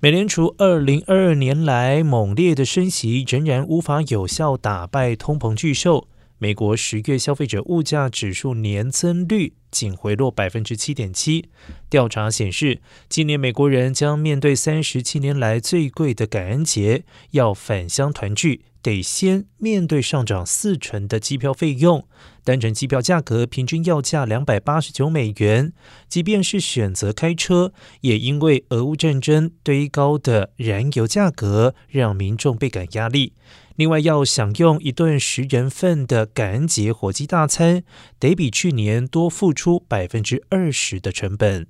美联储二零二二年来猛烈的升息，仍然无法有效打败通膨巨兽。美国十月消费者物价指数年增率仅回落百分之七点七。调查显示，今年美国人将面对三十七年来最贵的感恩节，要返乡团聚，得先面对上涨四成的机票费用。单程机票价格平均要价两百八十九美元，即便是选择开车，也因为俄乌战争堆高的燃油价格，让民众倍感压力。另外，要享用一顿十人份的感恩节火鸡大餐，得比去年多付出百分之二十的成本。